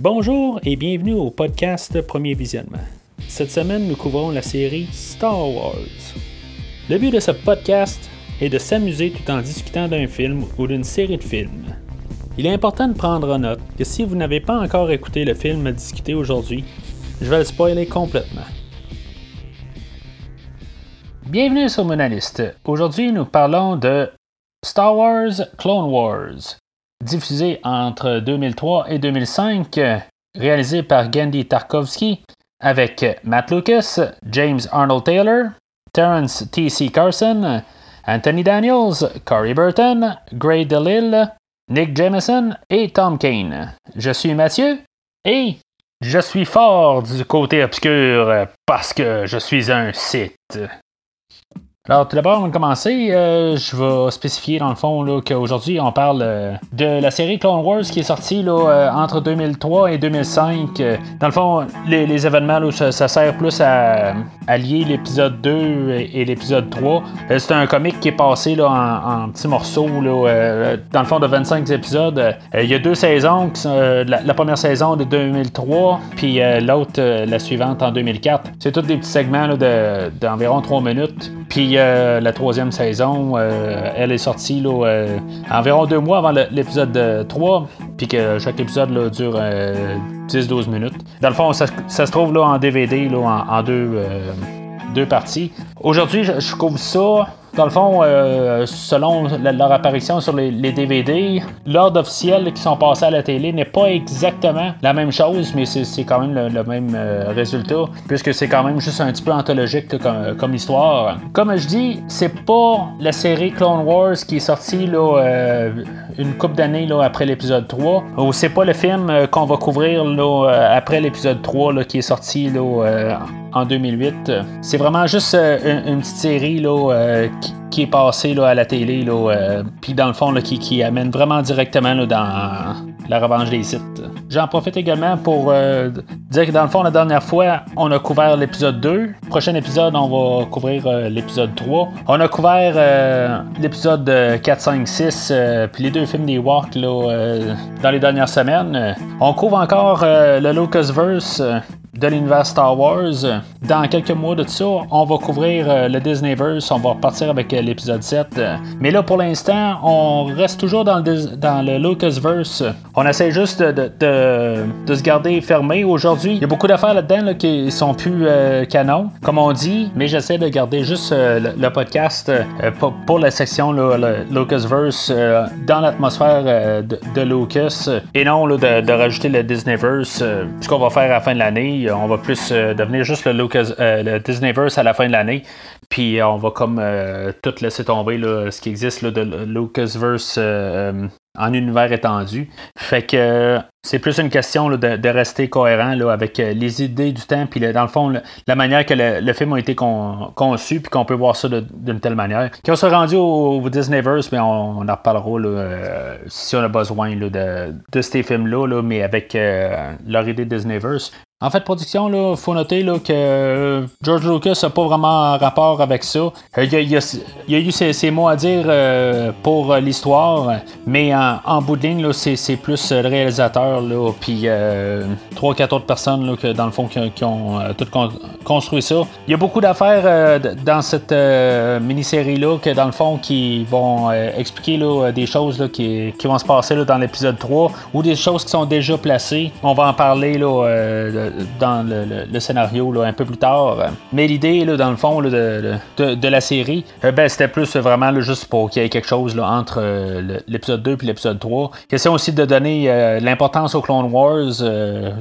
Bonjour et bienvenue au podcast Premier Visionnement. Cette semaine, nous couvrons la série Star Wars. Le but de ce podcast est de s'amuser tout en discutant d'un film ou d'une série de films. Il est important de prendre en note que si vous n'avez pas encore écouté le film à discuter aujourd'hui, je vais le spoiler complètement. Bienvenue sur Monaliste. Aujourd'hui, nous parlons de Star Wars Clone Wars, diffusé entre 2003 et 2005, réalisé par Gandhi Tarkovsky, avec Matt Lucas, James Arnold Taylor, Terence T.C. Carson, Anthony Daniels, Corey Burton, Gray DeLille, Nick Jameson et Tom Kane. Je suis Mathieu et je suis fort du côté obscur parce que je suis un Sith. Alors, tout d'abord, avant de commencer, euh, je vais spécifier dans le fond qu'aujourd'hui, on parle euh, de la série Clone Wars qui est sortie là, euh, entre 2003 et 2005. dans le fond, les, événements, ça, sert plus à, lier l'épisode 2 et, l'épisode 3. c'est un comic qui est passé là, en, petits morceaux, là, dans le fond, de 25 épisodes. Il y a deux saisons, la, première saison de 2003, puis l'autre, la suivante en 2004. C'est tous des petits segments d'environ 3 minutes. Puis la troisième saison, euh, elle est sortie là, euh, environ deux mois avant l'épisode 3, puis que chaque épisode dure 10-12 minutes. Dans le fond, ça, se trouve là, en DVD là, en, deux, deux parties. Aujourd'hui, je, je couvre ça dans le fond, euh, selon leur apparition sur les, DVD, l'ordre officiel qui sont passés à la télé n'est pas exactement la même chose, mais c'est quand même le, même euh, résultat, puisque c'est quand même juste un petit peu anthologique comme, histoire. Comme je dis, c'est pas la série Clone Wars qui est sortie là, euh, une couple d'années après l'épisode 3, ou c'est pas le film qu'on va couvrir là, après l'épisode 3 qui est sorti là, en 2008. C'est vraiment juste euh, une, petite série là, euh, qui, est passée là, à la télé, euh, puis dans le fond, qui, amène vraiment directement dans la revanche des sites. J'en profite également pour dire que dans le fond, la dernière fois, on a couvert l'épisode 2. Prochain épisode, on va couvrir l'épisode 3. On a couvert l'épisode 4, 5, 6, puis les deux films des Walk dans les dernières semaines. On couvre encore le Lucasverse de l'univers Star Wars. Dans quelques mois de ça, on va couvrir euh, le Disneyverse, on va repartir avec euh, l'épisode 7. Mais là, pour l'instant, on reste toujours dans le, dans Lucasverse. On essaie juste de, se garder fermé. Aujourd'hui, il y a beaucoup d'affaires là-dedans qui sont plus euh, canon, comme on dit, mais j'essaie de garder juste le, podcast pour, la section le Lucasverse dans l'atmosphère de, Lucas et non de, rajouter le Disneyverse, ce qu'on va faire à la fin de l'année on va plus euh, devenir juste le, Lucas, euh, le Disneyverse à la fin de l'année. Puis euh, on va comme tout laisser tomber ce qui existe de Lucasverse en univers étendu. Fait que c'est plus une question de, rester cohérent là, avec les idées du temps, puis dans le fond, la manière que le, film a été conçu, puis qu'on peut voir ça d'une telle manière. Quand on sera rendu au, Disneyverse, mais on, en reparlera si on a besoin de, de, ces films-là, mais avec leur idée Disneyverse. En fait, production, il faut noter là, que euh, George Lucas n'a pas vraiment un rapport avec ça. Euh, il, y a, a, eu ses, mots à dire euh, pour l'histoire, mais en, bout de ligne, c'est plus le réalisateur, là, puis trois, quatre autres personnes là, que, dans le fond qui, ont tout construit ça. Il y a beaucoup d'affaires dans cette mini-série-là que dans le fond qui vont expliquer là, des choses là, qui, vont se passer dans l'épisode 3 ou des choses qui sont déjà placées. On va en parler là, dans le, scénario là, un peu plus tard. Mais l'idée, dans le fond, de, de, la série, euh, ben, c'était plus vraiment juste pour qu'il y ait quelque chose là, entre euh, l'épisode 2 et l'épisode 3. Question aussi de donner euh, l'importance aux Clone Wars,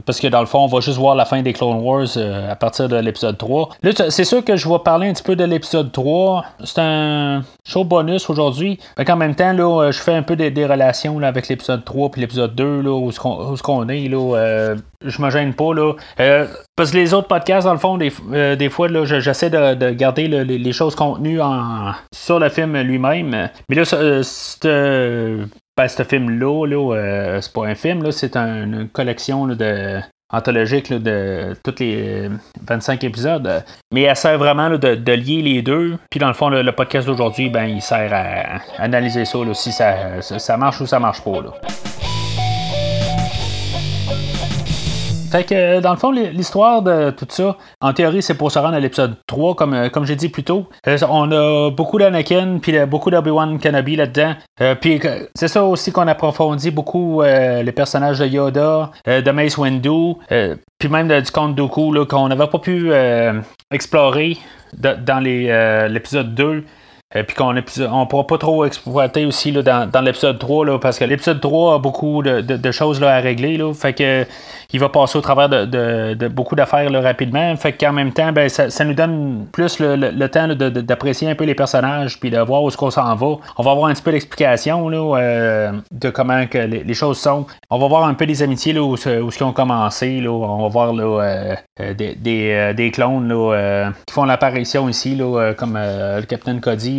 parce que dans le fond, on va juste voir la fin des Clone Wars à partir de l'épisode 3. Là, c'est sûr que je vais parler un petit peu de l'épisode 3. C'est un show bonus aujourd'hui. En même temps, là, je fais un peu des, relations là, avec l'épisode 3 et l'épisode 2, là, où ce qu'on est. Là, je me gêne pas. Là. Euh, parce que les autres podcasts, dans le fond, des, euh, fois, là, j'essaie de, garder les, choses contenues en, sur le film lui-même. Mais là, euh, ben, ce film-là, là, c'est pas un film, là, c'est une collection de, anthologique de tous les 25 épisodes. Mais elle sert vraiment de, lier les deux. Puis dans le fond, le, podcast d'aujourd'hui, ben, il sert à, analyser ça, si ça, ça, marche ou ça marche pas. Là. Fait que, dans le fond, l'histoire de tout ça, en théorie, c'est pour se rendre à l'épisode 3, comme, comme j'ai dit plus tôt. on a beaucoup d'Anakin, puis beaucoup d'Obi-Wan Kenobi là-dedans. puis c'est ça aussi qu'on approfondit beaucoup les personnages de Yoda, de Mace Windu, puis même du Comte Dooku, qu'on n'avait pas pu explorer dans l'épisode 2. Et puis qu'on ne pourra pas trop exploiter aussi là, dans, l'épisode 3, là, parce que l'épisode 3 a beaucoup de, choses là, à régler. Là, fait que il va passer au travers de, beaucoup d'affaires rapidement. Fait qu'en même temps, ben, ça, nous donne plus le, temps d'apprécier un peu les personnages puis de voir où est-ce qu'on s'en va. On va avoir un petit peu d'explication euh, de comment que les, choses sont. On va voir un peu des amitiés là, où, où ce ont commencé. Là. On va voir euh, euh, des, des, clones là, qui font l'apparition ici, là, comme le Capitaine Cody,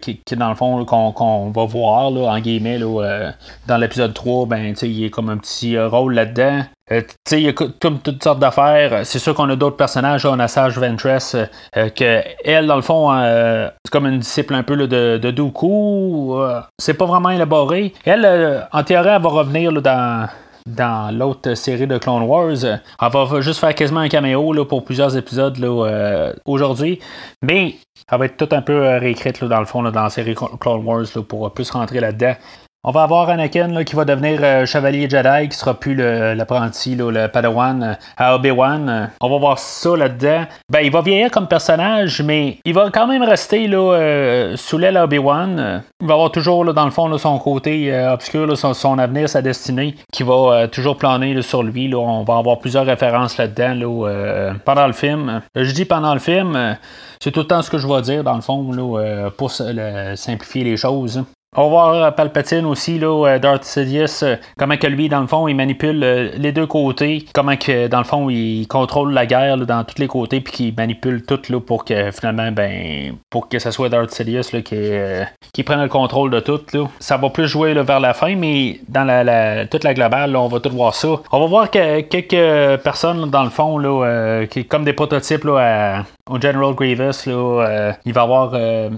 qui, qui, dans le fond qu'on va voir en guillemets dans l'épisode 3, ben, il est comme un petit rôle là-dedans. Euh, il y a comme toutes sortes d'affaires. C'est sûr qu'on a d'autres personnages. On a Sage Ventress, euh, euh, que elle, dans le fond, c'est comme une disciple un peu de, de Dooku. c'est pas vraiment élaboré. Elle, en théorie, elle va revenir dans dans l'autre série de Clone Wars. Elle va juste faire quasiment un caméo là, pour plusieurs épisodes aujourd'hui. Mais elle va être tout un peu réécrite dans le fond dans la série Clone Wars pour plus rentrer là-dedans. On va avoir Anakin qui va devenir euh, chevalier Jedi, qui sera plus l'apprenti, le, Padawan euh, à Obi-Wan. On va voir ça là-dedans. Ben, il va vieillir comme personnage, mais il va quand même rester là, euh, sous l'aile Obi-Wan. Il va avoir toujours, dans le fond, son côté obscur, son, avenir, sa destinée, qui va toujours planer sur lui. On va avoir plusieurs références là-dedans pendant le film. Je dis pendant le film, c'est tout le temps ce que je vais dire, dans le fond, pour simplifier les choses. On va voir euh, Palpatine aussi, là, euh, Darth Sidious, euh, comment que lui, dans le fond, il manipule les deux côtés, comment que, dans le fond, il contrôle la guerre dans tous les côtés, puis qu'il manipule tout là, pour que finalement, ben, pour que ce soit Darth Sidious là, qui, qui prenne le contrôle de tout. Là. Ça va plus jouer vers la fin, mais dans la, toute la globale, on va tout voir ça. On va voir que quelques personnes, dans le fond, là, qui comme des prototypes là, au General Grievous. Là, il va y avoir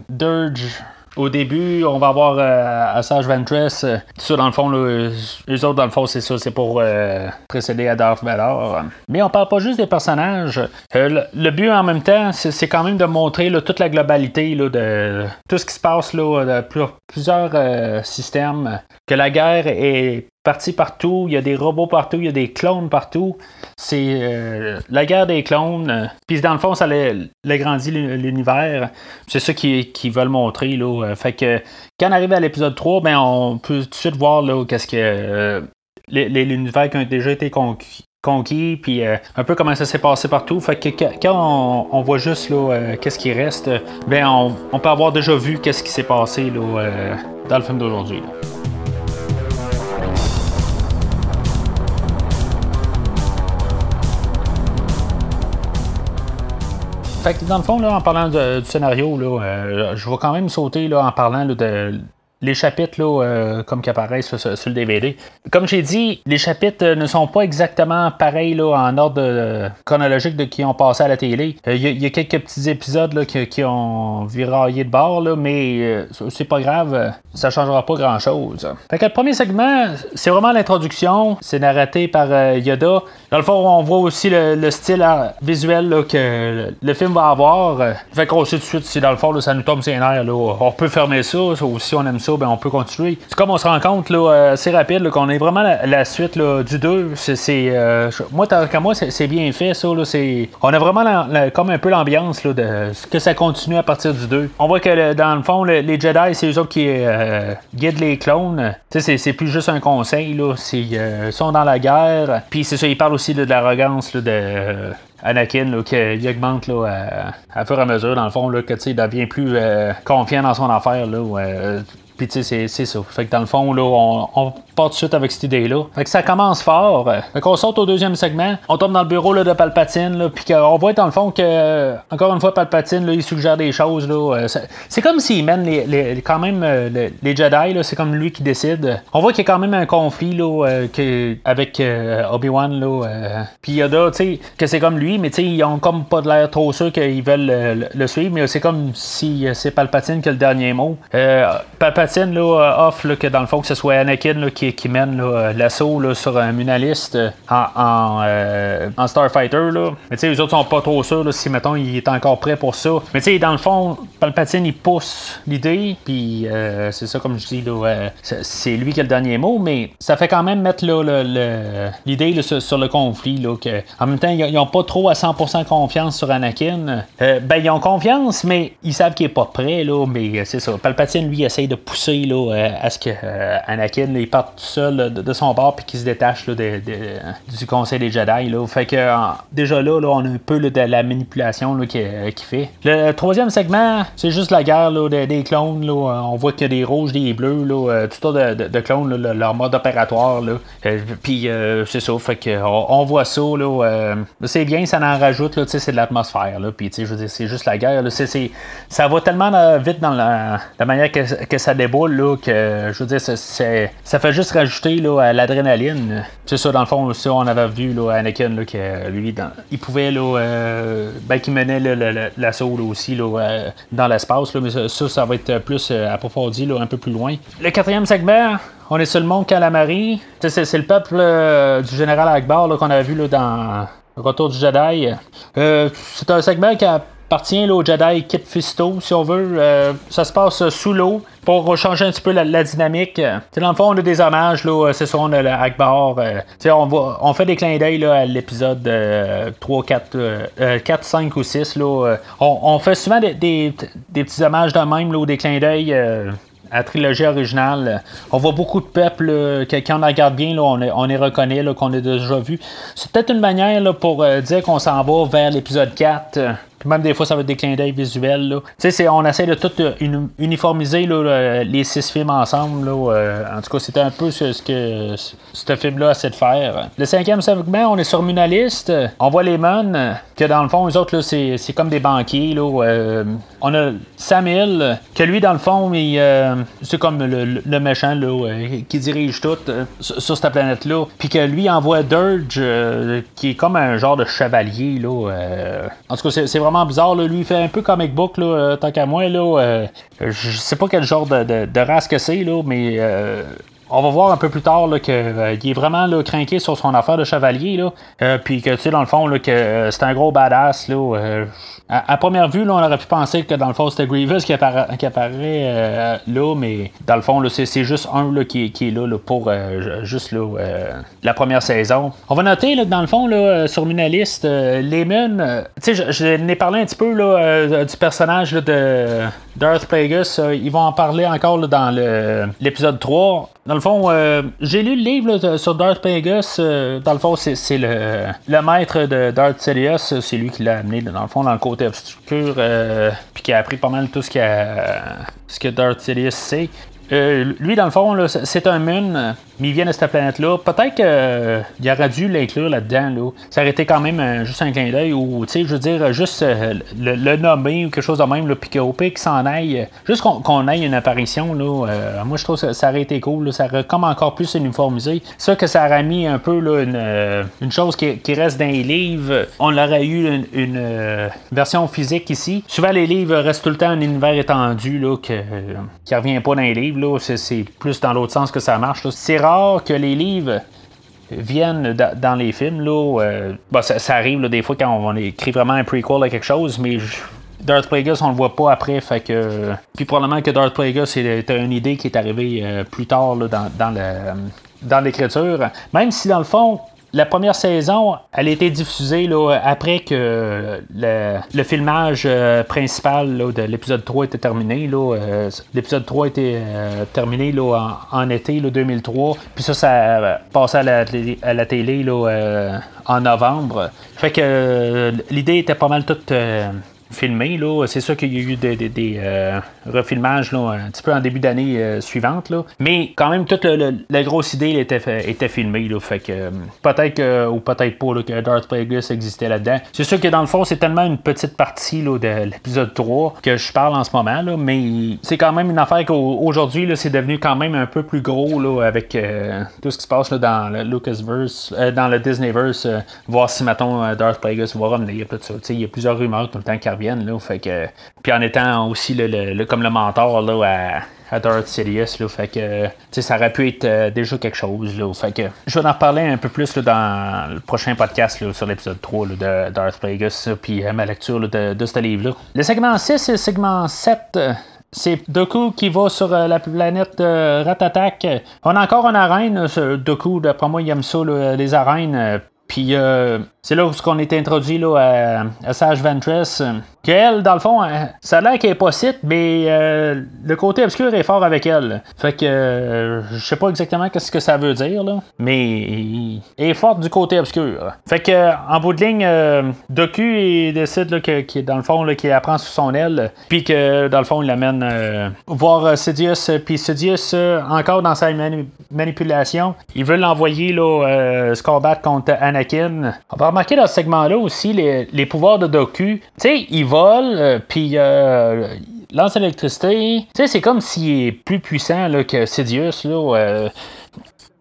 Dirge. Au début, on va avoir euh, Assage Ventress. Euh, ça, dans le fond, les autres, dans le fond, c'est ça, c'est pour euh, précéder à Darth Vader. Mais on parle pas juste des personnages. Le, but, en même temps, c'est quand même de montrer toute la globalité de tout ce qui se passe là, de plusieurs systèmes. Que la guerre est partout, il y a des robots partout, il y a des clones partout. C'est euh, la guerre des clones. Puis dans le fond, ça l'agrandit l'univers. C'est ça qu'ils veulent montrer. Là. Euh, fait que quand on arrive à l'épisode 3, ben, on peut tout de suite voir qu'est-ce que euh, l'univers qui a déjà été conquis puis un peu comment ça s'est passé partout. Fait que quand on, voit juste qu'est-ce qui reste, ben on, on, peut avoir déjà vu qu'est-ce qui s'est passé là, dans le film d'aujourd'hui. Dans le fond, là, en parlant du scénario, là, euh, je vais quand même sauter là, en parlant de les chapitres là, euh, comme qui apparaissent sur, le DVD. Comme j'ai dit, les chapitres euh, ne sont pas exactement pareils là, en ordre euh, chronologique de qui ont passé à la télé. Il y, a quelques petits épisodes là, qui, ont viraillé de bord, là, mais c'est pas grave, ça changera pas grand chose. Fait le premier segment, c'est vraiment l'introduction, c'est narraté par Yoda. Dans le fond, on voit aussi le, style visuel que le, film va avoir. Fait qu'on sait tout de suite si dans le fond ça nous tombe sur les nerfs. On peut fermer ça, si on aime ça ben, on peut continuer. C'est comme on se rend compte là, euh, assez rapide qu'on est vraiment la, suite là, du 2. C'est, euh, moi, tant moi, c'est, bien fait ça. Là, on a vraiment comme un peu l'ambiance de ce que ça continue à partir du 2. On voit que dans le fond, les Jedi, c'est eux autres qui euh, guident les clones. C'est, plus juste un conseil. Là. ils sont dans la guerre. Puis c'est ça, ils parlent aussi de l'arrogance de Anakin là, qui, augmente là, à, fur et à mesure, dans le fond, là, que il devient plus confiant dans son affaire. Là, puis tu sais, c'est ça. Fait que dans le fond, là, on, de suite avec cette idée-là. Fait que ça commence fort. Fait qu'on saute au deuxième segment. On tombe dans le bureau là, de Palpatine. Là, puis qu'on voit dans le fond que, encore une fois, Palpatine, là, il suggère des choses. Là, euh, c'est comme s'il mène les, quand même euh, les, Jedi. Là, c'est comme lui qui décide. On voit qu'il y a quand même un conflit là, euh, avec Obi-Wan. Là, puis Yoda, tu sais, que c'est comme lui, mais tu sais, ils ont comme pas de l'air trop sûr qu'ils veulent le, suivre. Mais c'est comme si c'est Palpatine qui a le dernier mot. Palpatine là, offre que dans le fond, que ce soit Anakin qui qui, mène l'assaut sur un munaliste en, en, en Starfighter. Là. Mais tu sais, les autres sont pas trop sûrs si, mettons, il est encore prêt pour ça. Mais tu sais, dans le fond, Palpatine, il pousse l'idée, puis c'est ça, comme je dis, c'est lui qui a le dernier mot, mais ça fait quand même mettre l'idée sur, le conflit. Là, que, en même temps, ils n'ont pas trop à 100% confiance sur Anakin. ben, ils ont confiance, mais ils savent qu'il est pas prêt. Là, mais c'est ça. Palpatine, lui, essaye de pousser là, à ce que Anakin il parte tout seul de, son bord puis qu'il se détache du Conseil des Jedi. Fait que déjà là, on a un peu de la manipulation qu'il fait. Le troisième segment, c'est juste la guerre des, clones. On voit qu'il y a des rouges, des bleus, là, tout de, de, clones, leur mode opératoire. Là. puis c'est ça. Fait que on, voit ça. C'est bien, ça en rajoute. c'est de l'atmosphère. Puis c'est juste la guerre. Ça va tellement vite dans la, manière que, que, ça déboule que je veux dire, ça fait juste rajouter là, à l'adrénaline. C'est ça, dans le fond, aussi, on avait vu là, Anakin là, que lui, il pouvait, là, euh, ben, qu'il menait l'assaut aussi euh, dans l'espace, mais ça, ça va être plus euh, approfondi un peu plus loin. Le quatrième segment, on est sur le monde Calamari. C'est, le peuple du général Akbar qu'on avait vu là, dans Retour du Jedi. c'est un segment qui a appartient au Jedi Kit Fisto, si on veut. Euh, ça se passe sous l'eau pour changer un petit peu la, dynamique. dans le fond, on a des hommages, là, c'est ça, on a le Akbar. Euh, on, on fait des clins d'œil à l'épisode 3, 4, 4, 5 ou 6. Là, on, on, fait souvent des, des, petits hommages de même, là, ou des clins d'œil euh, à la trilogie originale. On voit beaucoup de peuples, quand on regarde bien, là, on, est, on est reconnaît qu'on a déjà vu. C'est peut-être une manière là, pour dire qu'on s'en va vers l'épisode 4 même des fois, ça va être des clins d'œil visuels. On essaie de tout euh, uniformiser les six films ensemble. Là, euh, en tout cas, c'était un peu ce, que ce film-là essaie de faire. Le cinquième segment, on est sur Munaliste. On voit les Mon, que dans le fond, les autres, c'est, comme des banquiers. Là, euh, on a Samuel, que lui, dans le fond, c'est comme le, méchant qui dirige tout sur, cette planète-là. Puis que lui envoie Dirge, qui est comme un genre de chevalier. Là, en tout cas, c'est, c'est vraiment bizarre. Lui, il fait un peu comic book, là, euh, tant qu'à moi. Là, euh, je sais pas quel genre de, race que c'est, là, mais euh, on va voir un peu plus tard qu'il est vraiment là, craqué sur son affaire de chevalier. Là, puis que, tu sais, dans le fond, là, que c'est un gros badass. Là, à, première vue, là, on aurait pu penser que dans le fond, c'était Grievous qui, apparaît euh, là, mais dans le fond, c'est, juste un là, qui, est là, pour euh, juste là, euh, la première saison. On va noter là, dans le fond, là, sur Munalist, Lemon, tu sais, je, n'ai parlé un petit peu là, du personnage de Darth Plagueis. ils vont en parler encore dans l'épisode 3. Dans le fond, j'ai lu le livre sur Darth Plagueis. dans le fond, c'est, le, le, maître de Darth Sidious. C'est lui qui l'a amené, dans le fond, dans le côté obscur, euh, puis qui a appris pas mal tout ce, ce que Darth Sidious sait. Euh, lui, dans le fond, c'est un Moon, mais il vient de cette planète-là. Peut-être qu'il euh, aurait dû l'inclure là-dedans. Là. Ça aurait été quand même juste un clin d'œil, ou, tu sais, je veux dire, juste le, nommer ou quelque chose de même, puis qu'au pire qu'il s'en aille, juste qu'on ait une apparition, là, moi, je trouve que ça, aurait été cool. Ça aurait comme encore plus uniformisé. Ça que ça aurait mis un peu une chose qui, reste dans les livres. On aurait eu une, version physique ici. Souvent, les livres restent tout le temps un univers étendu là, que, qui revient pas dans les livres c'est plus dans l'autre sens que ça marche. C'est rare que les livres viennent dans les films. Euh, ça, arrive des fois quand on, écrit vraiment un prequel à quelque chose, mais Darth Plagueis, on le voit pas après. Fait que, puis probablement que Darth Plagueis, c'était une idée qui est arrivée euh, plus tard dans, dans l'écriture. Même si dans le fond, la première saison, elle a été diffusée après que le, filmage euh, principal de l'épisode 3 était terminé. Euh, l'épisode 3 était euh, terminé là, en, été là, 2003. Puis ça, ça passé à la, à la télé en novembre. Fait que l'idée était pas mal toute filmé. Là. C'est sûr qu'il y a eu des, euh, refilmages là, un petit peu en début d'année euh, suivante. Là. Mais quand même, toute la grosse idée était, filmée. Fait que euh, peut-être ou peut-être pas que Darth Plagueis existait là-dedans. C'est sûr que dans le fond, c'est tellement une petite partie là, de l'épisode 3 que je parle en ce moment. Là, mais c'est quand même une affaire qu'aujourd'hui, c'est devenu quand même un peu plus gros là, avec tout ce qui se passe là, dans le Lucasverse, dans le Disneyverse. voir si, mettons, Darth Plagueis va revenir. Il y a plusieurs rumeurs tout le temps qui Là, fait que, puis en étant aussi le, comme le mentor là, à Darth Sidious. Là, fait que ça aurait pu être déjà quelque chose. Là, fait que je vais en reparler un peu plus dans le prochain podcast sur l'épisode 3 de Darth Plagueis, puis ma lecture de, de ce livre-là. Le segment 6 et le segment 7 c'est Doku qui va sur la planète Ratatak. On a encore une arène. Doku, d'après moi, il aime ça, les arènes. Puis c'est là où on est introduit là, à, Sage Ventress. Qu'elle, dans le fond, ça a l'air qu'elle est pas cite, mais euh, le côté obscur est fort avec elle. Fait que euh, je sais pas exactement qu'est-ce que ça veut dire, là, mais elle est forte du côté obscur. Fait que en bout de ligne, euh, Doku décide là, que, dans le fond qu'il apprend sous son aile, puis que dans le fond il l'amène voir Sidious, puis Sidious encore dans sa manipulation, il veut l'envoyer là contre Anakin. Remarquer dans ce segment-là aussi les, pouvoirs de Doku. Tu sais, il vole, euh, puis euh, lance l'électricité. Tu sais, c'est comme s'il est plus puissant que Sidious. Là, euh.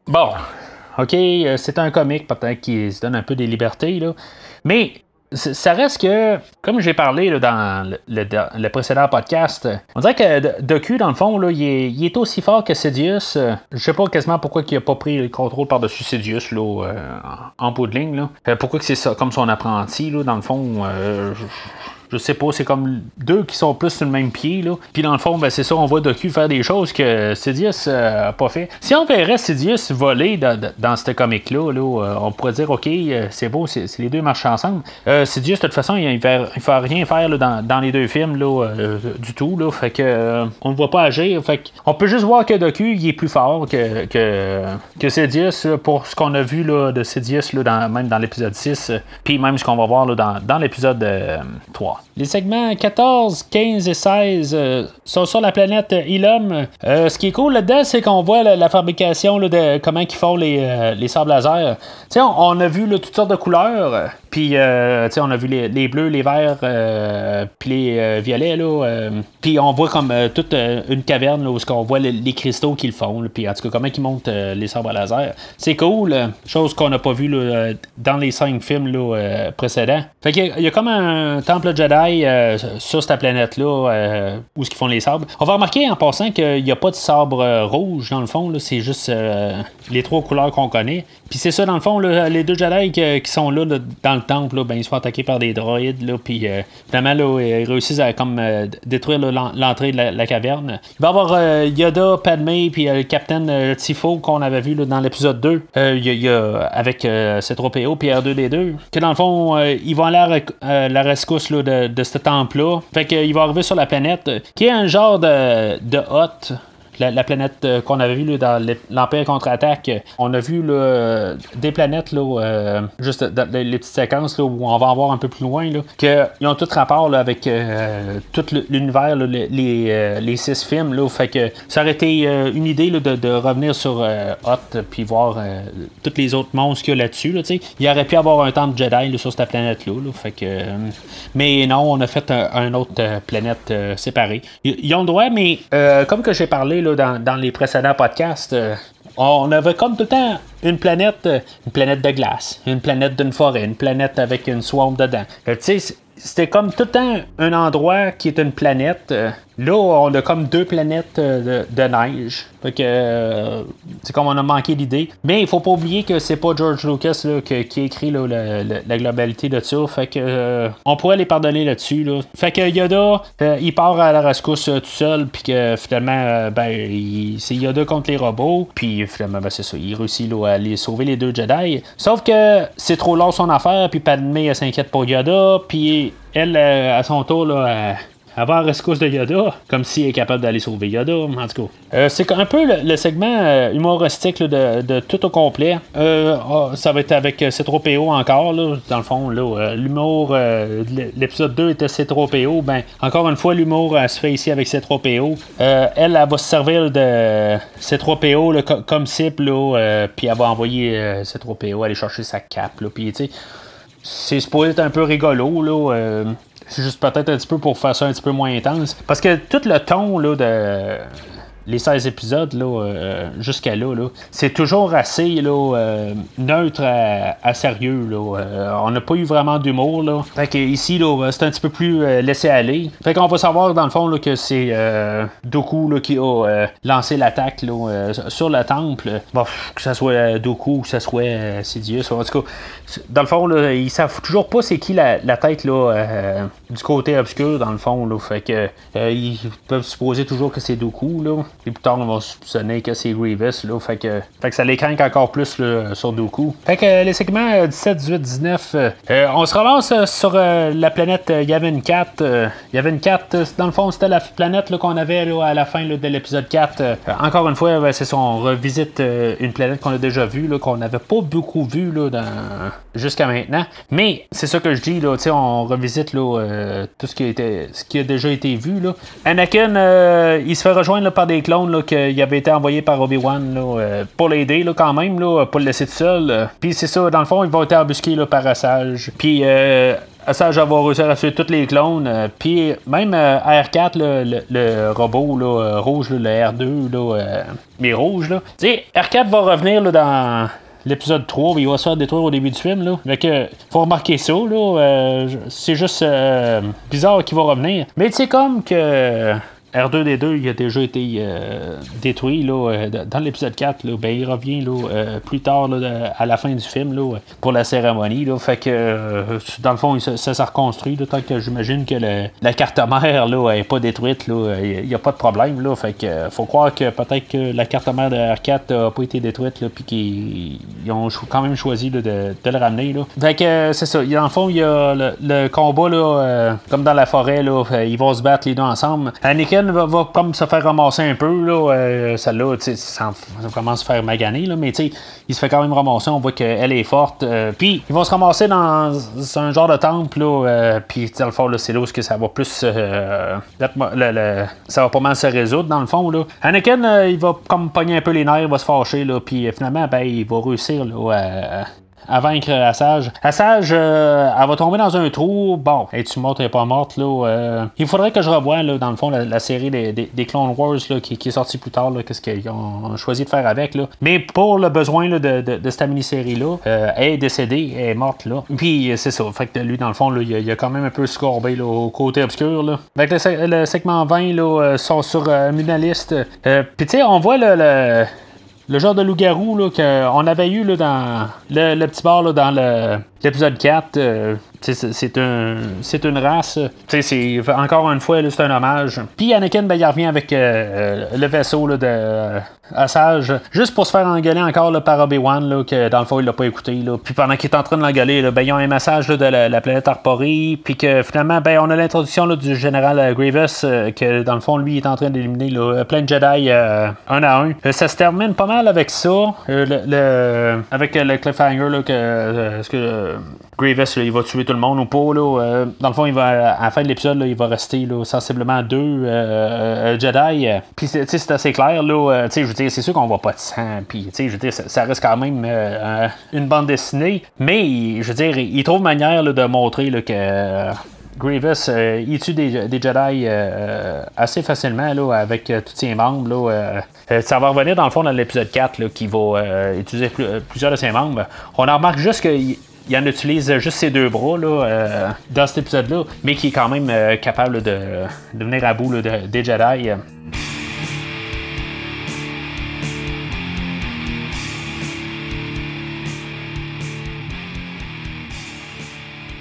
Bon, ok, c'est un comique, peut-être qu'il se donne un peu des libertés. Là. Mais ça reste que, comme j'ai parlé dans le, précédent podcast, on dirait que Doku, dans le fond, là, il, est, aussi fort que Sidious. Je sais pas quasiment pourquoi il a pas pris le contrôle par-dessus Sidious là, euh, en bout de ligne. Là. Euh, pourquoi que c'est ça, comme son apprenti, là, dans le fond. Euh, je sais pas, c'est comme deux qui sont plus sur le même pied. Là. Puis dans le fond, ben, c'est ça, on voit Doku faire des choses que Sidious n'a pas fait. Si on verrait Sidious voler dans, ce comic-là, là, euh, on pourrait dire, OK, euh, c'est beau, c'est, les deux marchent ensemble. Euh, Sidious, de toute façon, il ne fait, rien faire dans, les deux films du tout. Fait que on ne voit pas agir. Fait on peut juste voir que Doku, il est plus fort que, Sidious pour ce qu'on a vu de Sidious dans, même dans l'épisode 6. Puis même ce qu'on va voir dans, dans l'épisode 3. Les segments 14, 15 et 16 euh, sont sur la planète Ilum. Euh, ce qui est cool là-dedans, c'est qu'on voit la, fabrication de comment ils font les, euh, les sables laser. On, on, a vu toutes sortes de couleurs. Puis, on a vu les, bleus, les verts, puis les violets. Là, puis, on voit comme toute une caverne où on voit les, cristaux qu'ils font. Puis, en tout cas, comment ils montent les sabres laser. C'est cool. chose qu'on n'a pas vu dans les cinq films précédents. Fait qu'il y, y, a comme un temple de Euh, sur cette planète-là euh, où ce qu'ils font les sabres. On va remarquer en passant qu'il n'y a pas de sabre euh, rouge dans le fond, c'est juste les trois couleurs qu'on connaît. Puis c'est ça dans le fond, les deux Jedi qui, sont là, dans le temple, ben, ils sont attaqués par des droïdes, là, puis finalement ils réussissent à comme détruire l'entrée de la, caverne. Il va y avoir Yoda, Padmé, puis le Capitaine Tifo qu'on avait vu dans l'épisode 2. Il y, a avec C3PO puis R2D2 que dans le fond ils vont aller à la rescousse là, de, ce temple-là. Fait qu'il va arriver sur la planète, qui est un genre de, de hôte la, planète euh, qu'on avait vue dans l'Empire contre-attaque, on a vu des planètes, là, euh, juste dans les petites séquences où on va en voir un peu plus loin, qu'ils ont tout rapport avec euh, tout l'univers, les, six films. Là, fait que ça aurait été une idée de, revenir sur Hot puis voir tous les autres monstres qu'il y a là-dessus. il aurait pu avoir un temple Jedi sur cette planète-là. fait que, mais non, on a fait un, autre planète séparée. Ils, ont le droit, mais comme que j'ai parlé, dans, les précédents podcasts, euh, on avait comme tout le temps une planète, euh, une planète de glace, une planète d'une forêt, une planète avec une swamp dedans. Euh, tu sais, c'était comme tout le temps un endroit qui est une planète. Là, on a comme deux planètes de, neige. Fait que c'est comme on a manqué l'idée. Mais il faut pas oublier que c'est pas George Lucas qui a écrit la globalité de ça. Fait que on pourrait les pardonner là-dessus. Là. Fait que Yoda, il part à la rescousse tout seul. Puis que finalement, ben, c'est Yoda contre les robots. Puis finalement, ben, c'est ça. Il réussit à aller sauver les deux Jedi. Sauf que c'est trop long son affaire. Puis Padmé, elle s'inquiète pour Yoda. Puis elle, à son tour, là, avoir rescousse de Yoda, comme s'il est capable d'aller sauver Yoda, en tout cas. Euh, c'est un peu le, segment euh, humoristique de, tout au complet. Euh, ah, ça va être avec C3PO encore, dans le fond. l'humour, l'épisode 2 était C3PO. Ben, encore une fois, l'humour se fait ici avec C3PO. elle, elle, va se servir de C3PO comme cible, puis elle va envoyer C3PO aller chercher sa cape. Puis, tu sais, c'est supposé être un peu rigolo. Là, c'est juste peut-être un petit peu pour faire ça un petit peu moins intense. Parce que tout le ton là, de les 16 épisodes là, jusqu'à là, c'est toujours assez là, neutre à, sérieux. Là. on n'a pas eu vraiment d'humour. Là. Fait que ici, là, c'est un petit peu plus laissé aller. Fait qu'on va savoir dans le fond là, que c'est Doku là, qui a lancé l'attaque sur le temple. Bon, que ce soit Doku ou que ce soit Sidious. En tout cas, dans le fond, là, ils savent toujours pas c'est qui la, tête là, du côté obscur, dans le fond. Là. Fait que ils peuvent supposer toujours que c'est Doku. Là. Et plus tard, on va soupçonner que c'est Grievous. Là. Fait, que, fait que ça les craint encore plus là, sur Doku. Fait que les segments 17, 18, 19, on se relance euh, sur euh, la planète Yavin 4. Yavin 4, dans le fond, c'était la planète qu'on avait là, à la fin de l'épisode 4. Euh, encore une fois, ben, c'est ça, on revisite une planète qu'on a déjà vue, qu'on n'avait pas beaucoup vue dans... jusqu'à maintenant. Mais c'est ça que je dis, là, on revisite là, tout ce qui, était, ce qui a déjà été vu. Là. Anakin, euh, il se fait rejoindre par des clones là, qui avaient été envoyés par Obi-Wan euh, pour l'aider quand même, là, pour le laisser tout seul. Puis c'est ça, dans le fond, ils vont être embusqués par Assage. Puis euh, Assage va réussir à tuer tous les clones. Puis même R4, le, robot là, rouge, le R2, là, mais rouge, là. R4 va revenir là, dans l'épisode 3, il va se faire détruire au début du film. Là. Fait que, faut remarquer ça. Là, euh, c'est juste euh, bizarre qu'il va revenir. Mais c'est comme que R2D2 il a déjà été euh, détruit là, euh, dans l'épisode 4. Là, ben, il revient là, euh, plus tard à la fin du film là, pour la cérémonie. Là, fait que dans le fond, ça, s'est reconstruit. tant que j'imagine que la carte mère n'est pas détruite, il n'y a pas de problème. Là, fait que faut croire que peut-être que la carte mère de R4 n'a pas été détruite puis qu'ils ont quand même choisi de, le ramener. Là. Fait que c'est ça. Dans le fond, il y a le, combat là, comme dans la forêt, là, ils vont se battre les deux ensemble. Anakin va, comme se faire ramasser un peu, là, euh, celle-là, sans vraiment se faire maganer, là, mais il se fait quand même ramasser, on voit qu'elle est forte. Euh, puis ils vont se ramasser dans un genre de temple, euh, puis dans le fond, c'est là où que ça va plus. ça va pas mal se résoudre, dans le fond. Là. Anakin, il va comme pogner un peu les nerfs, il va se fâcher, là, puis finalement, ben, il va réussir là, à vaincre Assage. Assage, euh, elle va tomber dans un trou. Bon, es-tu morte, elle est pas morte, là. Euh, il faudrait que je revoie, là, dans le fond, la, série des, des, Clone Wars, là, qui, est sortie plus tard, qu'est-ce qu'ils ont choisi de faire avec, là. Mais pour le besoin de, de, de, cette mini-série-là, euh, elle est décédée, elle est morte, là. Puis, c'est ça. Fait que lui, dans le fond, là, il, a, quand même un peu scorbé, là, au côté obscur, là. Avec le, segment 20, là, sont sur une liste. Puis, tu sais, on voit le le genre de loup-garou qu'on avait eu là, dans le, petit bar là, dans l'épisode 4. C'est un, une race. C'est encore une fois, c'est un hommage. Puis Anakin, ben, il revient avec euh, le vaisseau de euh, Assage, juste pour se faire engueuler encore là, par Obi-Wan, que dans le fond, il l'a pas écouté. Là. Puis pendant qu'il est en train de l'engueuler, ben, ils ont un message de la, planète Arpori. Puis que finalement, ben, on a l'introduction du général euh, Grievous, que dans le fond, lui, il est en train d'éliminer plein de Jedi un à un. ça se termine pas mal avec ça. Le, avec le cliffhanger que, que Grievous, il va tuer tout le monde ou pas. Là, euh, dans le fond, il va, à la fin de l'épisode, il va rester là, sensiblement deux euh, euh, Jedi. Puis c'est assez clair. Là, je veux dire, c'est sûr qu'on voit pas de sang. Puis je veux dire, ça, reste quand même une bande dessinée. Mais je veux dire, il trouve manière de montrer là, que. Grievous, il tue des, Jedi assez facilement là, avec tous ses membres. Là, ça va revenir dans le fond dans l'épisode 4 là, qui va utiliser plusieurs de ses membres. On en remarque juste qu'il il en utilise juste ses deux bras là, euh, dans cet épisode-là, mais qui est quand même euh, capable de, de, venir à bout des Jedi.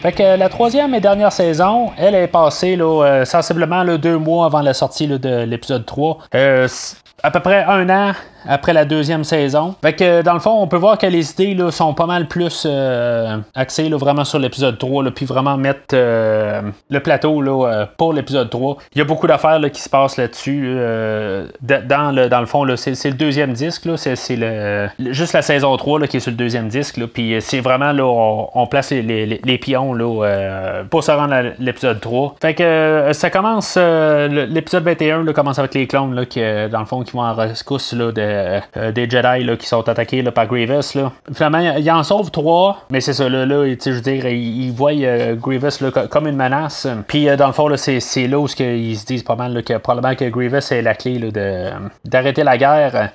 Fait que la troisième et dernière saison, elle est passée là, euh, sensiblement deux mois avant la sortie de l'épisode 3. à peu près un an après la deuxième saison. Fait que dans le fond, on peut voir que les idées là, sont pas mal plus euh, axées là, vraiment sur l'épisode 3, là, puis vraiment mettre euh, le plateau là, euh, pour l'épisode 3. Il y a beaucoup d'affaires qui se passent là-dessus. dans, le, dans le fond, c'est, le deuxième disque, c'est, le, juste la saison 3 là, qui est sur le deuxième disque. Puis c'est vraiment là, on, place les, les, pions là, pour se rendre à l'épisode 3. Fait que ça commence, l'épisode 21 là, commence avec les clones là, qui, dans le fond, qui vont en rescousse là, de des Jedi qui sont attaqués par Grievous. Là. Finalement, il en sauve trois, mais c'est ça, là, là je veux dire, il, voit Grievous comme une menace. Puis dans le fond, c'est là où ils se disent pas mal que probablement que Grievous est la clé d'arrêter la guerre.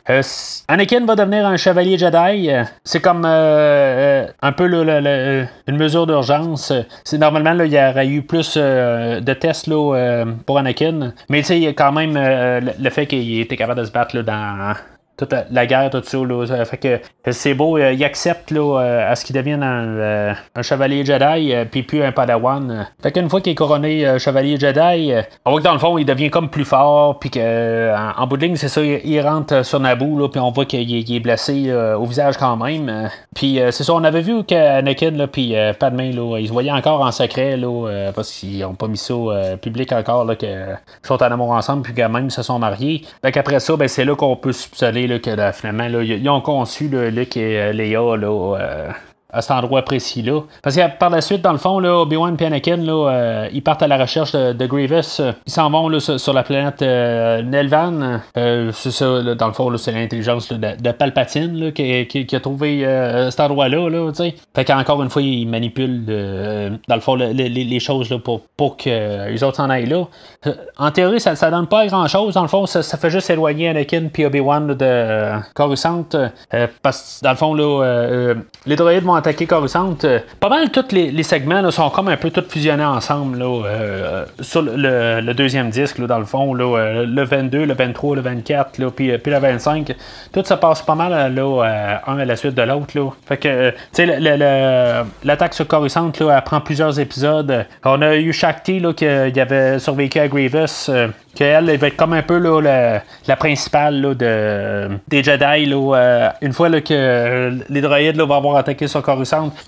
Anakin va devenir un chevalier Jedi. C'est comme un peu une mesure d'urgence. Normalement là, il y aurait eu plus de tests là, pour Anakin, mais tu sais, il quand même le fait qu'il était capable de se battre là, dans toute la, guerre, tout ça. Là, fait que c'est beau, euh, il accepte là, euh, à ce qu'il devienne un, euh, chevalier Jedi, puis puis un Padawan. Fait qu'une fois qu'il est couronné chevalier Jedi, on voit que dans le fond, il devient comme plus fort, puis que en, bout de ligne, c'est ça, il, rentre sur Naboo, là, puis on voit qu'il est blessé au visage quand même. Puis c'est ça, on avait vu qu'Anakin, là, puis Padmé, là, ils se voyaient encore en secret, là, parce qu'ils n'ont pas mis ça public encore, là, qu'ils sont en amour ensemble, puis quand même ils se sont mariés. Fait qu'après ça, ben, c'est là qu'on peut soupçonner que finalement, ils ont conçu Luc et Léa là, euh, à cet endroit précis-là. Parce que par la suite, dans le fond, là, Obi-Wan et Anakin, là, euh, ils partent à la recherche de, Grievous. Ils s'en vont là, sur, la planète euh, Nelvan. Euh, c'est ça, dans le fond, c'est l'intelligence de, Palpatine qui, qui, a trouvé cet endroit-là. Là, fait qu'encore une fois, ils manipulent dans le fond les, choses là, pour, pour que les autres s'en aillent là. En théorie, ça, ça donne pas grand-chose. Dans le fond, ça, fait juste éloigner Anakin et Obi-Wan de Coruscant. parce que dans le fond, là, les droïdes vont attaquer Coruscant, euh, pas mal tous les, segments sont comme un peu tous fusionnés ensemble là, euh, sur le, deuxième disque, dans le fond, là, euh, le 22, le 23, le 24, là, puis, puis le 25. Tout ça passe pas mal là, un à la suite de l'autre. Fait que, tu sais, l'attaque sur Coruscant, là, elle prend plusieurs épisodes. On a eu Shakti là, qui avait survécu à Grievous qu'elle elle va être comme un peu là, la, principale là, de, des Jedi. Là, une fois là, que les droïdes là, vont avoir attaqué sur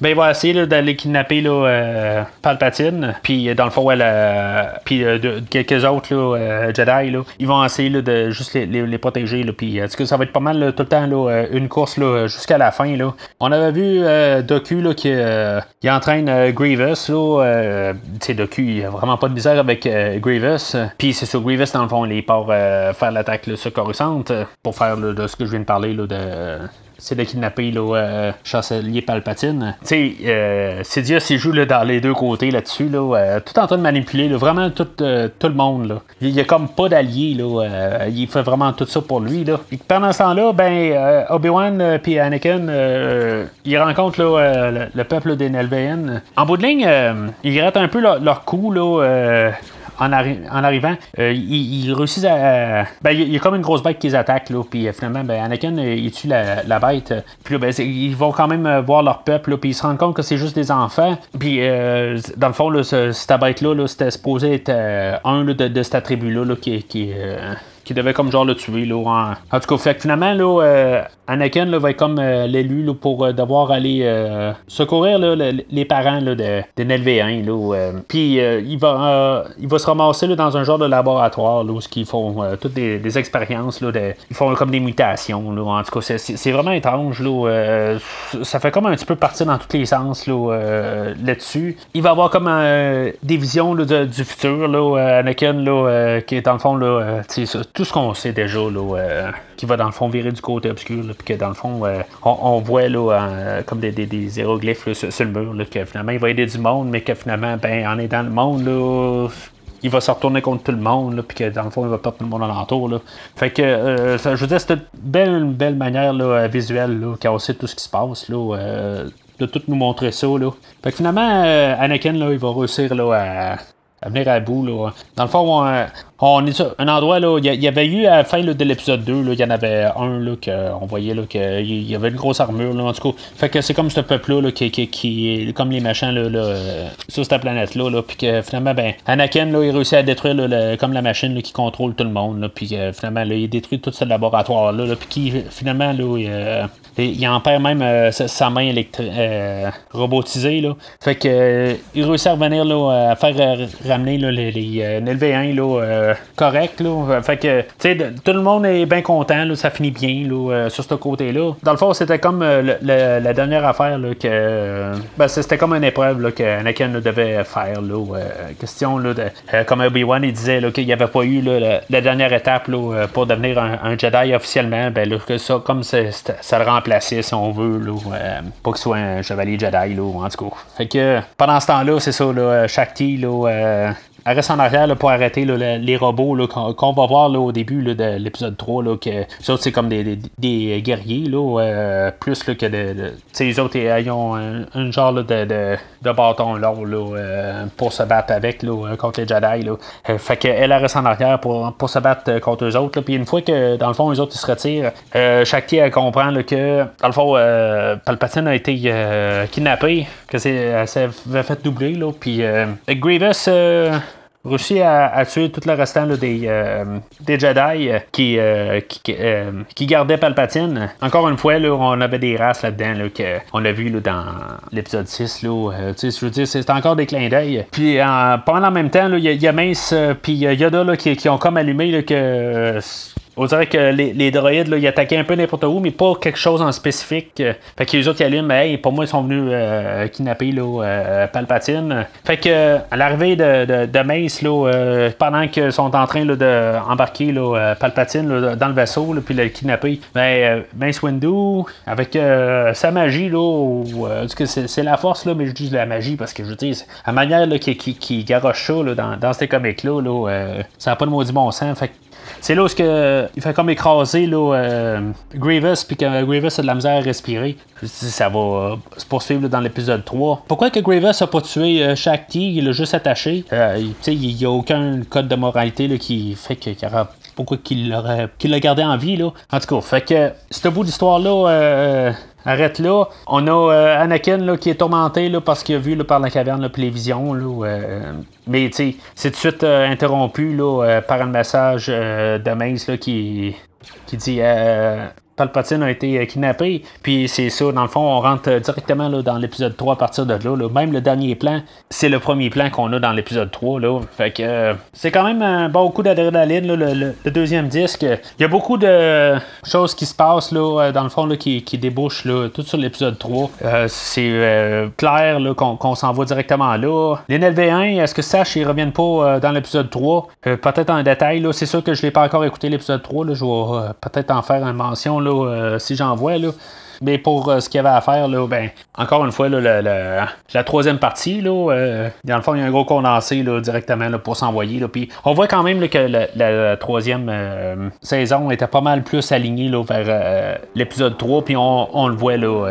Ben, il va essayer d'aller kidnapper là, euh, Palpatine. Puis dans le fond, elle, euh, puis quelques autres là, Jedi, là, ils vont essayer là, de juste les, protéger. Là, puis que ça va être pas mal tout le temps là, une course là, jusqu'à la fin. Là. On avait vu Doku là, qui entraîne Grievous. Là, Doku, il a vraiment pas de misère avec Grievous. Puis c'est sur Grievous dans le fond, il part euh, faire l'attaque sur Coruscant euh, pour faire de ce que je viens de parler là, de c'est de kidnapper le euh, chancelier Palpatine. Tu sais, euh, Sidious, il joue là, dans les deux côtés là-dessus, là, euh, tout en train de manipuler vraiment tout, euh, tout le monde. Là. Il n'y a comme pas d'alliés. Là, il fait vraiment tout ça pour lui. Là. Et pendant ce temps-là, ben, Obi-Wan et Anakin, ils rencontrent là, le, peuple des Nelvaen. En bout de ligne, ils grattent un peu leur, leur coup. Là, en, arrivant, euh, ils, réussissent à. Ben, il y a comme une grosse bête qui les là, puis euh, finalement, ben, Anakin, euh, il tue la, bête. Puis là, ben, ils vont quand même voir leur peuple, puis ils se rendent compte que c'est juste des enfants. Puis, dans le fond, là, cette bête-là, c'était supposé être un de, cette tribu-là qui, qui qui devait comme genre le tuer. Là, en... tout cas, fait que finalement, là, euh, Anakin va être comme euh, l'élu pour euh, devoir aller secourir là, les parents de, de Nelvéen. Puis il, va, il va se ramasser dans un genre de laboratoire où ils font toutes des, expériences. Là, ils font comme des mutations. En tout cas, c'est, vraiment étrange. Ça fait comme un petit peu partir dans tous les sens là, là-dessus. Il va avoir comme des visions du futur. Anakin, qui est le fond, tout ce qu'on sait déjà, euh, qui va dans le fond virer du côté obscur, puis que dans le fond, euh, on, voit là, comme des, des, hiéroglyphes sur, le mur, là, que finalement il va aider du monde, mais que finalement, ben, en aidant le monde, là, il va se retourner contre tout le monde, puis que dans le fond, il va perdre tout le monde alentour. Fait que, euh, je veux dire, c'est une belle, belle manière visuelle, là, qui a aussi tout ce qui se passe, de tout nous montrer ça. Là. Fait que finalement, Anakin, là, il va réussir là, à à venir à bout. Là. Dans le fond, on, est sur un endroit, là, il y, avait eu à la fin de l'épisode 2, il y en avait un là, qu'on voyait qu'il y avait une grosse armure, là, en tout cas. Fait que c'est comme ce peuple-là qui, qui, est comme les machins là, là, sur cette planète-là. Là, puis que finalement, ben, Anakin, là, il réussit à détruire comme la machine qui contrôle tout le monde. Là, puis finalement, là, il détruit tout ce laboratoire-là. Puis qui, finalement, là, il en perd même sa, main robotisée. Là. Fait que il réussit à revenir là, à faire ramener les, les LV1 là, correct. Là. Fait que tout le monde est bien content, là, ça finit bien là, sur ce côté-là. Dans le fond, c'était comme la dernière affaire là, que ben, c'était comme une épreuve là, que Anakin devait faire. Là, question là, de, comme Obi-Wan il disait qu'il n'y avait pas eu la, dernière étape là, pour devenir un, Jedi officiellement, ben, là, que ça, comme ça, le remplaçait si on veut, là, euh, pas qu'il soit un chevalier Jedi, là, en tout cas. Fait que pendant ce temps-là, c'est ça, là, Shakti, là, euh, elle reste en arrière pour arrêter les robots qu'on, va voir au début de l'épisode 3. Là, que c'est comme des, guerriers, euh, plus que de. de les autres, ils ont un, genre de, bâton euh, pour se battre avec contre les Jedi. Euh, fait qu'elle reste en arrière pour, se battre contre eux autres. Puis une fois que, dans le fond, eux autres, ils se retirent, Shakti, elle comprend que, dans le fond, Palpatine a été kidnappé, que c'est, s'est fait doubler. Puis Grievous réussi à, tuer tout le restant des, euh, des Jedi euh, qui, euh, qui, gardaient Palpatine. Encore une fois, là, on avait des races là-dedans que on l'a vu là, dans l'épisode 6. Là, je veux dire, c'est encore des clins d'œil. Puis pendant en même temps, il y, a Mace puis Yoda là, qui, qui, ont comme allumé que on dirait que les, les droïdes, là, ils attaquaient un peu n'importe où, mais pas quelque chose en spécifique. Fait que les autres, ils allument, mais hey, pour moi, ils sont venus euh, kidnapper euh, Palpatine. Fait que à l'arrivée de, de, de, Mace, euh, pendant qu'ils sont en train d'embarquer là, Palpatine dans le vaisseau, puis le kidnapper, ben, Mace Windu, avec sa magie, là, c'est la force, là, mais je dis la magie parce que je dis, la manière qui, qui, qui garoche ça dans, dans ces comics-là, là, ça n'a pas de maudit bon sens. Fait c'est là où il fait comme écraser là, euh, Grievous, puis que Grievous a de la misère à respirer. Ça va euh, se poursuivre dans l'épisode 3. Pourquoi que Grievous a pas tué euh, Shakti Il l'a juste attaché. il n'y a aucun code de moralité qui fait qu'il y aura pourquoi qu'il l'a gardé en vie là. En tout cas, fait que ce bout d'histoire là Arrête là. On a euh, Anakin qui est tourmenté là, parce qu'il a vu par la caverne la télévision. Là, euh, mais c'est tout de suite euh, interrompu là, par un message de Mace là, qui, qui dit Palpatine a été euh, kidnappé. Puis c'est ça, dans le fond, on rentre euh, directement là, dans l'épisode 3 à partir de là, Même le dernier plan, c'est le premier plan qu'on a dans l'épisode 3. Là. Fait que euh, c'est quand même un bon coup d'adrénaline, le, le, deuxième disque. Il y a beaucoup de choses qui se passent là, dans le fond là, qui, débouchent là, tout sur l'épisode 3. c'est clair qu'on, s'en va directement là. Les NLV1, est-ce que Sache ils reviennent pas dans l'épisode 3? peut-être en détail. Là. C'est sûr que je l'ai pas encore écouté l'épisode 3. Là. Je vais peut-être en faire une mention euh, si j'en vois. Là. Mais pour euh, ce qu'il y avait à faire, là, ben, encore une fois, la troisième partie, là, euh, dans le fond, il y a un gros condensé directement pour s'envoyer. Puis on voit quand même que la, troisième saison était pas mal plus alignée vers l'épisode 3. Puis on, le voit là.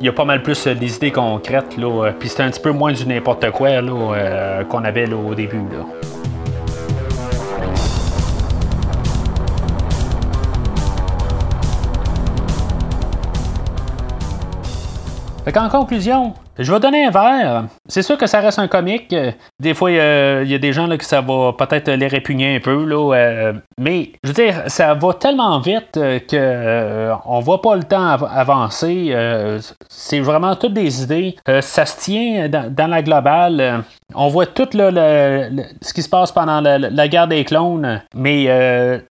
il y a pas mal plus des idées concrètes, là, puis c'est un petit peu moins du n'importe quoi là, qu'on avait là, au début. Là. En conclusion, je vais donner un verre. C'est sûr que ça reste un comique. Des fois, il y, a des gens là, que ça va peut-être les répugner un peu. Là, euh, mais je veux dire, ça va tellement vite qu'on que euh, on voit pas le temps avancer. Euh, c'est vraiment toutes des idées. ça se tient dans, la globale. on voit tout ce qui se passe pendant la, guerre des clones, mais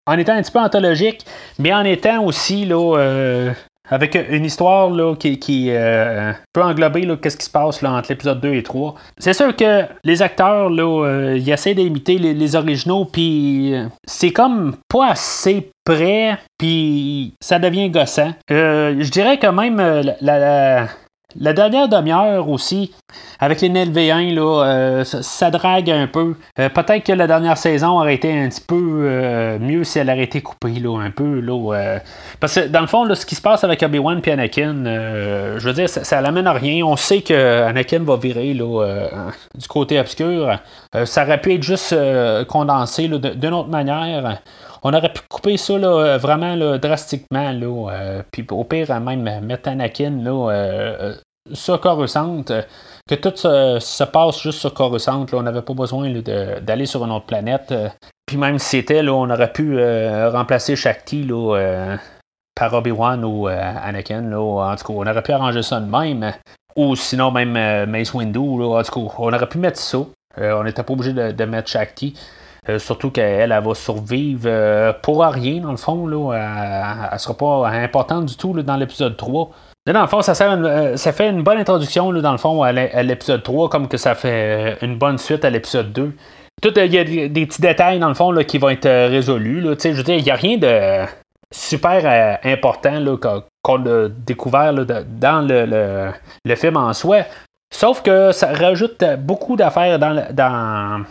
en étant un petit peu anthologique, mais en étant aussi là, avec une histoire là, qui, euh, peut englober qu'est-ce qui se passe là, entre l'épisode 2 et 3. C'est sûr que les acteurs, là, euh, ils essaient d'imiter les, originaux, puis euh, c'est comme pas assez près, puis ça devient gossant. je dirais quand même la, la dernière demi-heure aussi, avec les NLV1, là, euh, ça, drague un peu. Euh, peut-être que la dernière saison aurait été un petit peu euh, mieux si elle aurait été coupée là, un peu. Là, parce que dans le fond, là, ce qui se passe avec Obi-Wan et Anakin, je veux dire, ça, l'amène à rien. On sait que Anakin va virer là, du côté obscur. ça aurait pu être juste condensé d'une autre manière on aurait pu couper ça là, vraiment là, drastiquement. Là, euh, puis au pire, même mettre Anakin là, euh, sur Coruscant. Que tout se, passe juste sur Coruscant. Là, on n'avait pas besoin d'aller sur une autre planète. Puis même si c'était, on aurait pu remplacer Shakti là, par Obi-Wan ou Anakin. Là, en tout cas, on aurait pu arranger ça de même. Ou sinon, même Mace Windu. Là, en tout cas, on aurait pu mettre ça. on n'était pas obligé de mettre Shakti. Euh, surtout qu'elle elle va survivre euh, pour rien, dans le fond. Là, elle ne sera pas importante du tout dans l'épisode 3. dans le fond, ça, euh, ça fait une bonne introduction, dans le fond, à l'épisode 3, comme que ça fait une bonne suite à l'épisode 2. Il y a des, petits détails, dans le fond, là, qui vont être résolus. je il n'y a rien de super important qu'on a découvert dans le, le, film en soi. Sauf que ça rajoute beaucoup d'affaires dans, dans,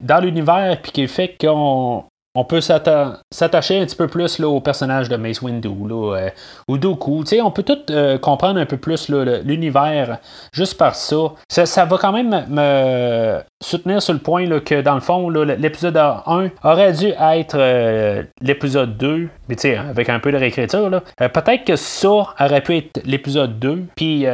dans l'univers, puis qui fait qu'on on peut s'attacher un petit peu plus là, au personnage de Mace Windu là, euh, ou Dooku. on peut tout euh, comprendre un peu plus l'univers juste par ça. ça. va quand même me soutenir sur le point là, que dans le fond, l'épisode 1 aurait dû être euh, l'épisode 2, mais avec un peu de réécriture. Peut-être que ça aurait pu être l'épisode 2, puis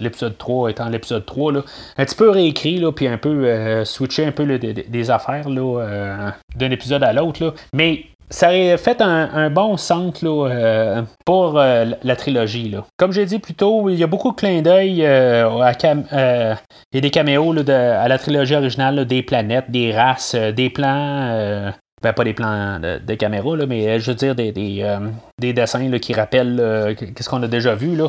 l'épisode 3 étant l'épisode 3, là, un petit peu réécrit, là, puis un peu euh, switcher un peu des affaires là, euh, d'un épisode à l'autre. Mais ça aurait fait un, bon centre là, euh, pour la trilogie. Là. Comme j'ai dit plus tôt, il y a beaucoup de clins d'œil et des caméos de, à la trilogie originale, des planètes, des races, des plans. Ben, pas des plans de, caméra, là, mais je veux dire des, des, dessins qui rappellent ce qu'on a déjà vu. Là.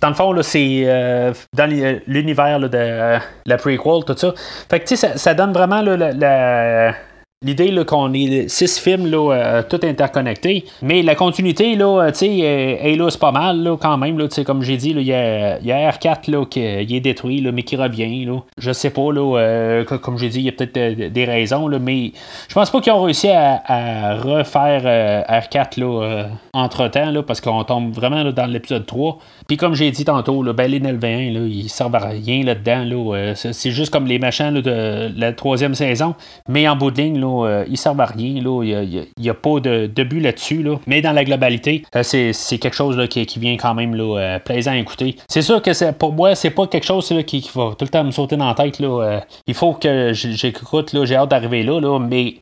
Dans le fond, c'est euh, dans l'univers de la prequel, tout ça. Fait que, tu sais, ça, donne vraiment la, L'idée qu'on est six films là, euh, tout interconnectés, mais la continuité là, euh, est là c'est pas mal là, quand même là, comme j'ai dit, il y a, R4 là qui est détruit là, mais qui revient là. Je sais pas là, euh, comme j'ai dit, il y a peut-être des raisons là, mais je pense pas qu'ils ont réussi à, refaire R4 là entre temps là, parce qu'on tombe vraiment dans l'épisode 3. Puis comme j'ai dit tantôt, là, ben, les Nelvéens, là, ils servent à rien là-dedans. Là, c'est juste comme les machins de la troisième saison, mais en bout de ligne là, euh, ils servent à rien. Il n'y a, pas de, but là-dessus. Mais dans la globalité, euh, c'est quelque chose qui, vient quand même euh, plaisant à écouter. C'est sûr que pour moi, c'est pas quelque chose qui, va tout le temps me sauter dans la tête. il faut que j'écoute. J'ai hâte d'arriver là, mais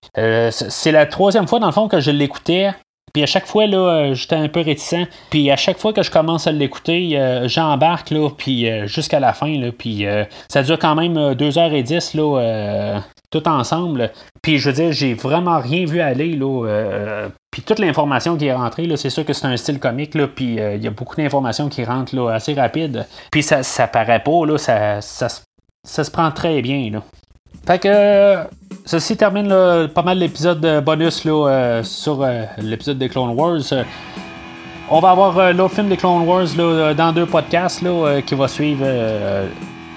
c'est la troisième fois, dans le fond, que je l'écoutais. Puis à chaque fois, là, j'étais un peu réticent. Puis à chaque fois que je commence à l'écouter, j'embarque, là, puis jusqu'à la fin, là, puis ça dure quand même 2h10, là, tout ensemble. Puis je veux dire, j'ai vraiment rien vu aller. Là, euh, puis toute l'information qui est rentrée, là, c'est sûr que c'est un style comique, là, puis euh, il y a beaucoup d'informations qui rentrent là, assez rapide. Puis ça, ça paraît pas, là, ça, ça, se prend très bien. Là. Fait que ceci termine pas mal l'épisode bonus là, euh, sur l'épisode des Clone Wars. on va avoir l'autre film des Clone Wars là, dans deux podcasts là, qui va suivre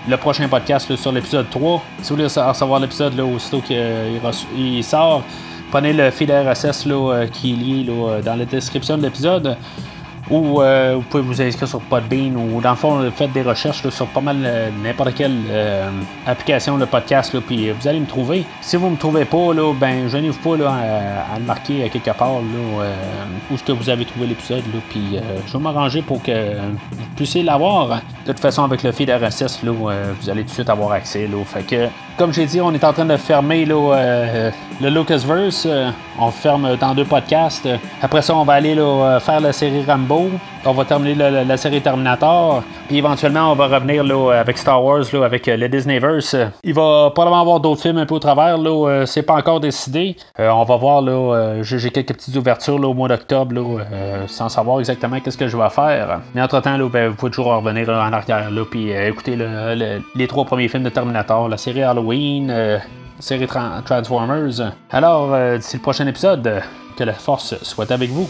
le prochain podcast sur l'épisode 3. Si vous voulez recevoir l'épisode aussitôt qu'il il sort, prenez le fil RSS euh, qui est lié là, dans la description de l'épisode ou euh, vous pouvez vous inscrire sur Podbean ou dans le fond faites des recherches sur pas mal euh, n'importe quelle euh, application de podcast puis vous allez me trouver. Si vous me trouvez pas là, ben je vous pas là, à, le marquer quelque part là, où est-ce que vous avez trouvé l'épisode puis je vais m'arranger pour que vous puissiez l'avoir. De toute façon avec le feed RSS là, vous allez tout de suite avoir accès là. Fait que comme j'ai dit, on est en train de fermer là, le Lucasverse. on ferme dans deux podcasts. Après ça, on va aller là, faire la série Rambo on va terminer la, série Terminator. Puis éventuellement, on va revenir là, avec Star Wars, là, avec euh, le Disneyverse. Il va probablement avoir d'autres films un peu au travers. Là, euh, c'est pas encore décidé. Euh, on va voir. Là, j'ai quelques petites ouvertures là, au mois d'octobre, sans savoir exactement qu'est-ce que je vais faire. Mais entre-temps, ben, vous pouvez toujours revenir en arrière là, puis écouter les trois premiers films de Terminator, la série Halloween, la série Transformers. Alors, d'ici le prochain épisode, que la force soit avec vous.